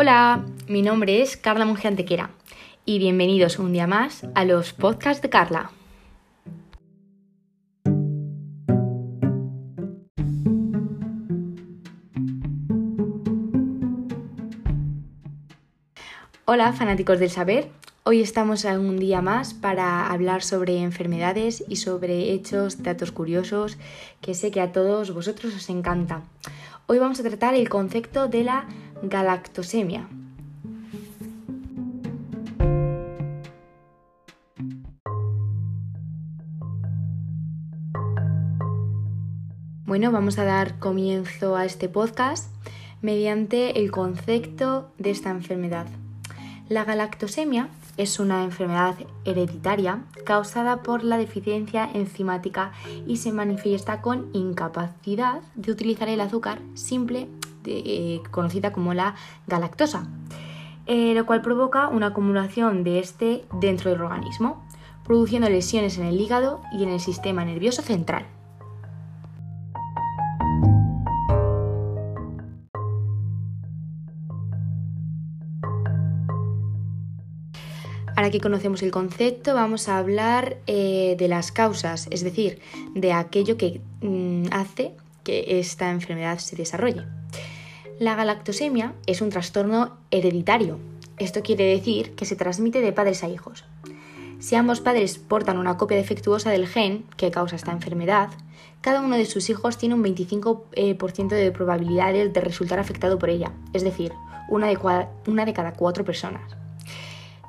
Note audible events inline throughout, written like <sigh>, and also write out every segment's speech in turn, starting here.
Hola, mi nombre es Carla Monge Antequera y bienvenidos un día más a los podcasts de Carla. Hola fanáticos del saber, hoy estamos un día más para hablar sobre enfermedades y sobre hechos, datos curiosos que sé que a todos vosotros os encanta. Hoy vamos a tratar el concepto de la galactosemia. Bueno, vamos a dar comienzo a este podcast mediante el concepto de esta enfermedad. La galactosemia es una enfermedad hereditaria causada por la deficiencia enzimática y se manifiesta con incapacidad de utilizar el azúcar simple, eh, conocida como la galactosa, eh, lo cual provoca una acumulación de este dentro del organismo, produciendo lesiones en el hígado y en el sistema nervioso central. Ahora que conocemos el concepto, vamos a hablar eh, de las causas, es decir, de aquello que mm, hace que esta enfermedad se desarrolle. La galactosemia es un trastorno hereditario. Esto quiere decir que se transmite de padres a hijos. Si ambos padres portan una copia defectuosa del gen que causa esta enfermedad, cada uno de sus hijos tiene un 25% eh, de probabilidades de resultar afectado por ella, es decir, una de, una de cada cuatro personas.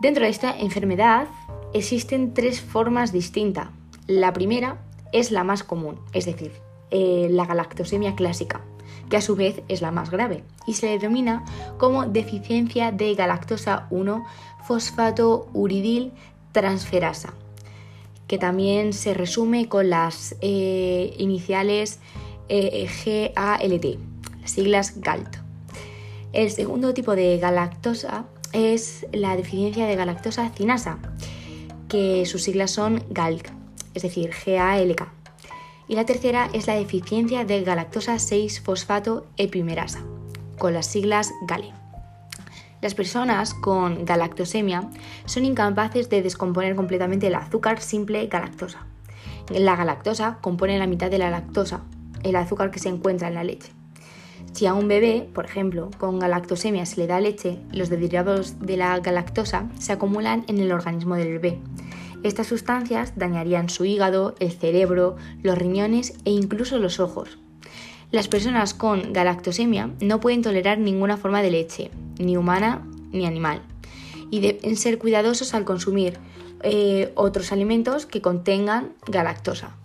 Dentro de esta enfermedad existen tres formas distintas. La primera es la más común, es decir, eh, la galactosemia clásica, que a su vez es la más grave y se le denomina como deficiencia de galactosa 1 fosfato uridil transferasa, que también se resume con las eh, iniciales eh, GALT, las siglas GALT. El segundo tipo de galactosa es la deficiencia de galactosa cinasa, que sus siglas son GALC, es decir, GALK. Y la tercera es la deficiencia de galactosa 6-fosfato epimerasa, con las siglas GALE. Las personas con galactosemia son incapaces de descomponer completamente el azúcar simple galactosa. La galactosa compone la mitad de la lactosa, el azúcar que se encuentra en la leche. Si a un bebé, por ejemplo, con galactosemia se le da leche, los derivados de la galactosa se acumulan en el organismo del bebé. Estas sustancias dañarían su hígado, el cerebro, los riñones e incluso los ojos. Las personas con galactosemia no pueden tolerar ninguna forma de leche, ni humana ni animal, y deben ser cuidadosos al consumir eh, otros alimentos que contengan galactosa.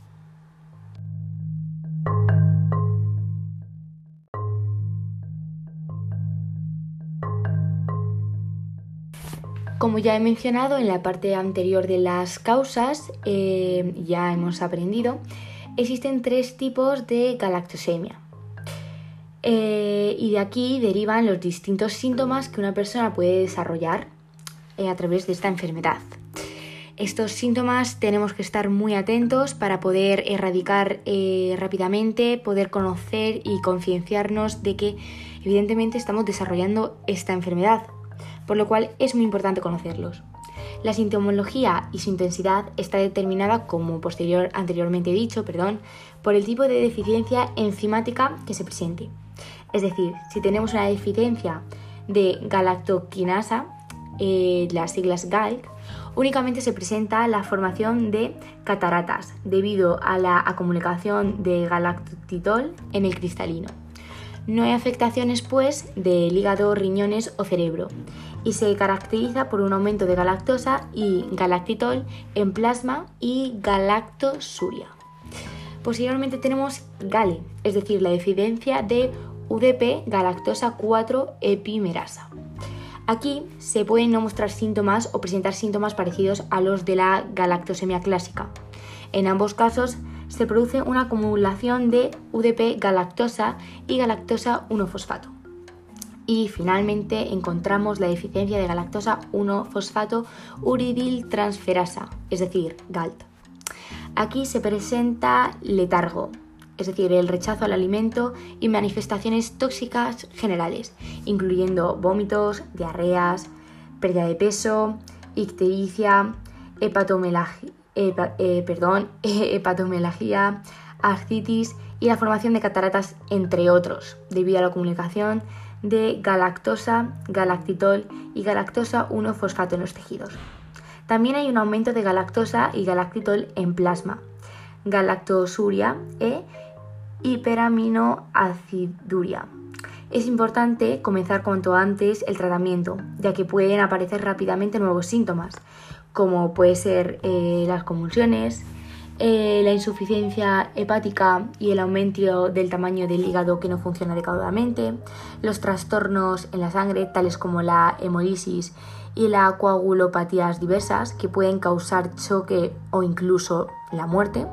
Como ya he mencionado en la parte anterior de las causas, eh, ya hemos aprendido, existen tres tipos de galactosemia. Eh, y de aquí derivan los distintos síntomas que una persona puede desarrollar eh, a través de esta enfermedad. Estos síntomas tenemos que estar muy atentos para poder erradicar rápidamente, poder conocer y concienciarnos de que evidentemente estamos desarrollando esta enfermedad por lo cual es muy importante conocerlos. La sintomología y su intensidad está determinada, como posterior, anteriormente dicho, perdón, por el tipo de deficiencia enzimática que se presente. Es decir, si tenemos una deficiencia de galactoquinasa, eh, las siglas GALC, únicamente se presenta la formación de cataratas debido a la acumulación de galactitol en el cristalino. No hay afectaciones, pues, del hígado, riñones o cerebro y se caracteriza por un aumento de galactosa y galactitol en plasma y galactosuria. Posteriormente tenemos GALE, es decir, la deficiencia de UDP galactosa 4 epimerasa. Aquí se pueden no mostrar síntomas o presentar síntomas parecidos a los de la galactosemia clásica. En ambos casos se produce una acumulación de UDP galactosa y galactosa 1-fosfato. Y finalmente encontramos la deficiencia de galactosa 1-fosfato uridiltransferasa, es decir, GALT. Aquí se presenta letargo, es decir, el rechazo al alimento y manifestaciones tóxicas generales, incluyendo vómitos, diarreas, pérdida de peso, ictericia, hepatomelalgia, eh, perdón, <laughs> hepatomelalgia, ascitis y la formación de cataratas, entre otros, debido a la comunicación de galactosa, galactitol y galactosa 1-fosfato en los tejidos. También hay un aumento de galactosa y galactitol en plasma, galactosuria e hiperaminoaciduria. Es importante comenzar cuanto antes el tratamiento, ya que pueden aparecer rápidamente nuevos síntomas, como puede ser eh, las convulsiones, eh, la insuficiencia hepática y el aumento del tamaño del hígado que no funciona adecuadamente, los trastornos en la sangre, tales como la hemolisis y la coagulopatías diversas, que pueden causar choque o incluso la muerte,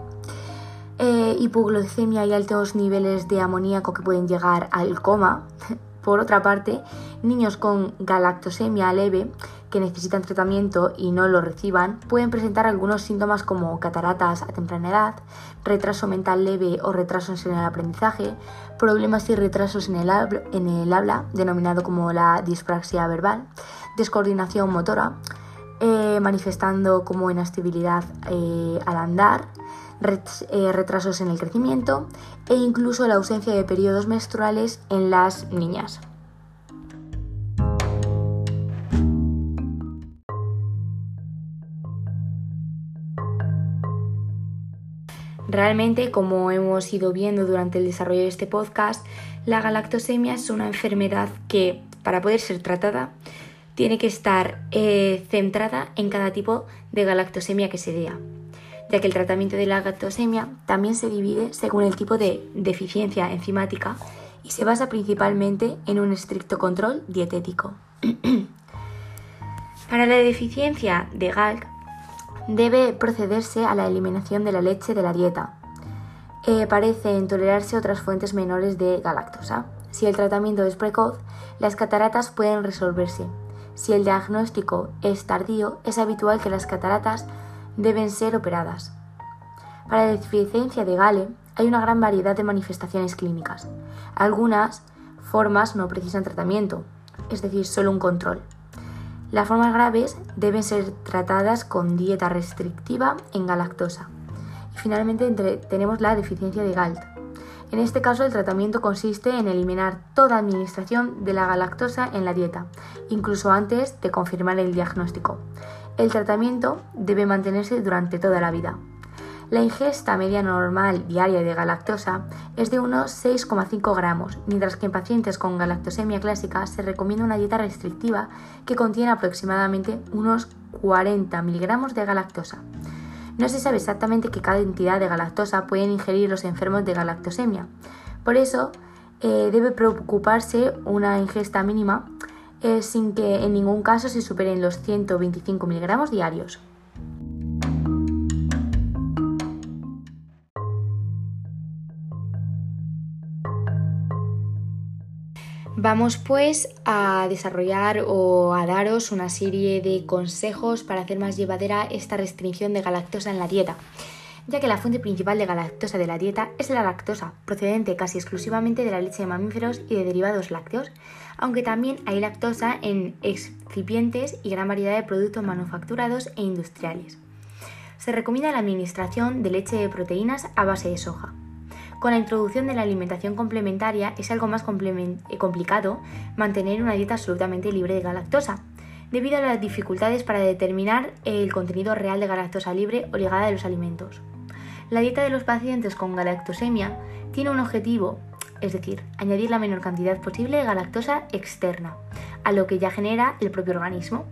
eh, hipoglucemia y altos niveles de amoníaco que pueden llegar al coma. <laughs> Por otra parte, niños con galactosemia leve que necesitan tratamiento y no lo reciban pueden presentar algunos síntomas como cataratas a temprana edad, retraso mental leve o retrasos en el aprendizaje, problemas y retrasos en el, habla, denominado como la dispraxia verbal, descoordinación motora, eh, manifestando como inestabilidad eh, al andar, eh, retrasos en el crecimiento e incluso la ausencia de periodos menstruales en las niñas. Realmente, como hemos ido viendo durante el desarrollo de este podcast, la galactosemia es una enfermedad que, para poder ser tratada, tiene que estar eh, centrada en cada tipo de galactosemia que se dé, ya que el tratamiento de la galactosemia también se divide según el tipo de deficiencia enzimática y se basa principalmente en un estricto control dietético. <clears throat> Para la deficiencia de GALC debe procederse a la eliminación de la leche de la dieta. Eh, parecen tolerarse otras fuentes menores de galactosa. Si el tratamiento es precoz, las cataratas pueden resolverse. Si el diagnóstico es tardío, es habitual que las cataratas deben ser operadas. Para la deficiencia de Gale hay una gran variedad de manifestaciones clínicas. Algunas formas no precisan tratamiento, es decir, solo un control. Las formas graves deben ser tratadas con dieta restrictiva en galactosa. Y finalmente tenemos la deficiencia de GALT. En este caso el tratamiento consiste en eliminar toda administración de la galactosa en la dieta, incluso antes de confirmar el diagnóstico. El tratamiento debe mantenerse durante toda la vida. La ingesta media normal diaria de galactosa es de unos 6,5 gramos, mientras que en pacientes con galactosemia clásica se recomienda una dieta restrictiva que contiene aproximadamente unos 40 miligramos de galactosa. No se sabe exactamente qué cantidad de galactosa pueden ingerir los enfermos de galactosemia. Por eso, eh, debe preocuparse una ingesta mínima eh, sin que en ningún caso se superen los 125 miligramos diarios. Vamos pues a desarrollar o a daros una serie de consejos para hacer más llevadera esta restricción de galactosa en la dieta, ya que la fuente principal de galactosa de la dieta es la lactosa, procedente casi exclusivamente de la leche de mamíferos y de derivados lácteos, aunque también hay lactosa en excipientes y gran variedad de productos manufacturados e industriales. Se recomienda la administración de leche de proteínas a base de soja. Con la introducción de la alimentación complementaria es algo más eh, complicado mantener una dieta absolutamente libre de galactosa, debido a las dificultades para determinar el contenido real de galactosa libre o ligada de los alimentos. La dieta de los pacientes con galactosemia tiene un objetivo, es decir, añadir la menor cantidad posible de galactosa externa, a lo que ya genera el propio organismo.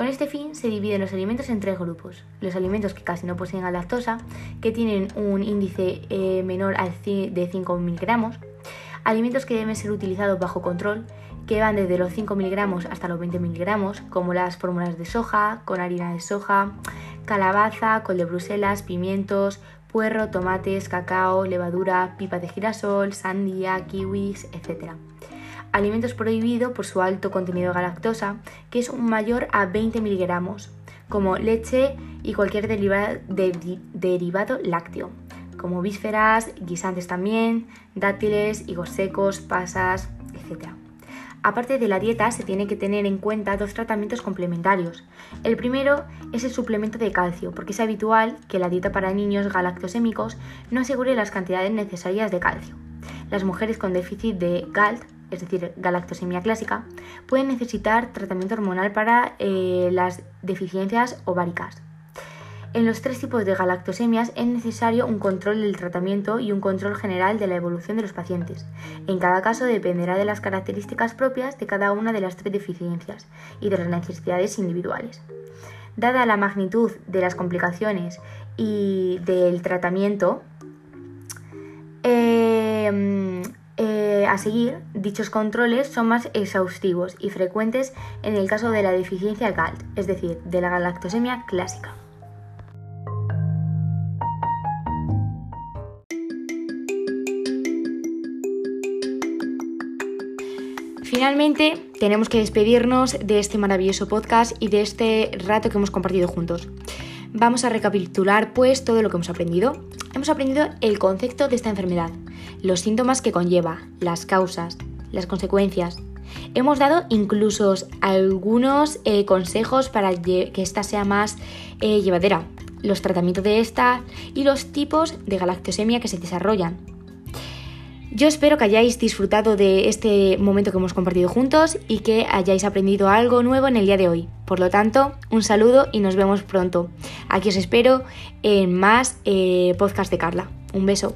Con este fin se dividen los alimentos en tres grupos. Los alimentos que casi no poseen galactosa, que tienen un índice eh, menor de 5 miligramos. Alimentos que deben ser utilizados bajo control, que van desde los 5 miligramos hasta los 20 miligramos, como las fórmulas de soja, con harina de soja, calabaza, col de Bruselas, pimientos, puerro, tomates, cacao, levadura, pipa de girasol, sandía, kiwis, etc alimentos prohibidos por su alto contenido de galactosa, que es un mayor a 20 miligramos, como leche y cualquier derivado lácteo, como vísceras, guisantes también, dátiles, higos secos, pasas, etc. Aparte de la dieta, se tiene que tener en cuenta dos tratamientos complementarios. El primero es el suplemento de calcio, porque es habitual que la dieta para niños galactosémicos no asegure las cantidades necesarias de calcio. Las mujeres con déficit de GALT, es decir, galactosemia clásica, pueden necesitar tratamiento hormonal para eh, las deficiencias ováricas. En los tres tipos de galactosemias es necesario un control del tratamiento y un control general de la evolución de los pacientes. En cada caso dependerá de las características propias de cada una de las tres deficiencias y de las necesidades individuales. Dada la magnitud de las complicaciones y del tratamiento, eh, a seguir, dichos controles son más exhaustivos y frecuentes en el caso de la deficiencia GALT, es decir, de la galactosemia clásica. Finalmente, tenemos que despedirnos de este maravilloso podcast y de este rato que hemos compartido juntos. Vamos a recapitular pues todo lo que hemos aprendido. Hemos aprendido el concepto de esta enfermedad, los síntomas que conlleva, las causas, las consecuencias. Hemos dado incluso algunos eh, consejos para que esta sea más eh, llevadera, los tratamientos de esta y los tipos de galactosemia que se desarrollan. Yo espero que hayáis disfrutado de este momento que hemos compartido juntos y que hayáis aprendido algo nuevo en el día de hoy. Por lo tanto, un saludo y nos vemos pronto. Aquí os espero en más eh, podcast de Carla. Un beso.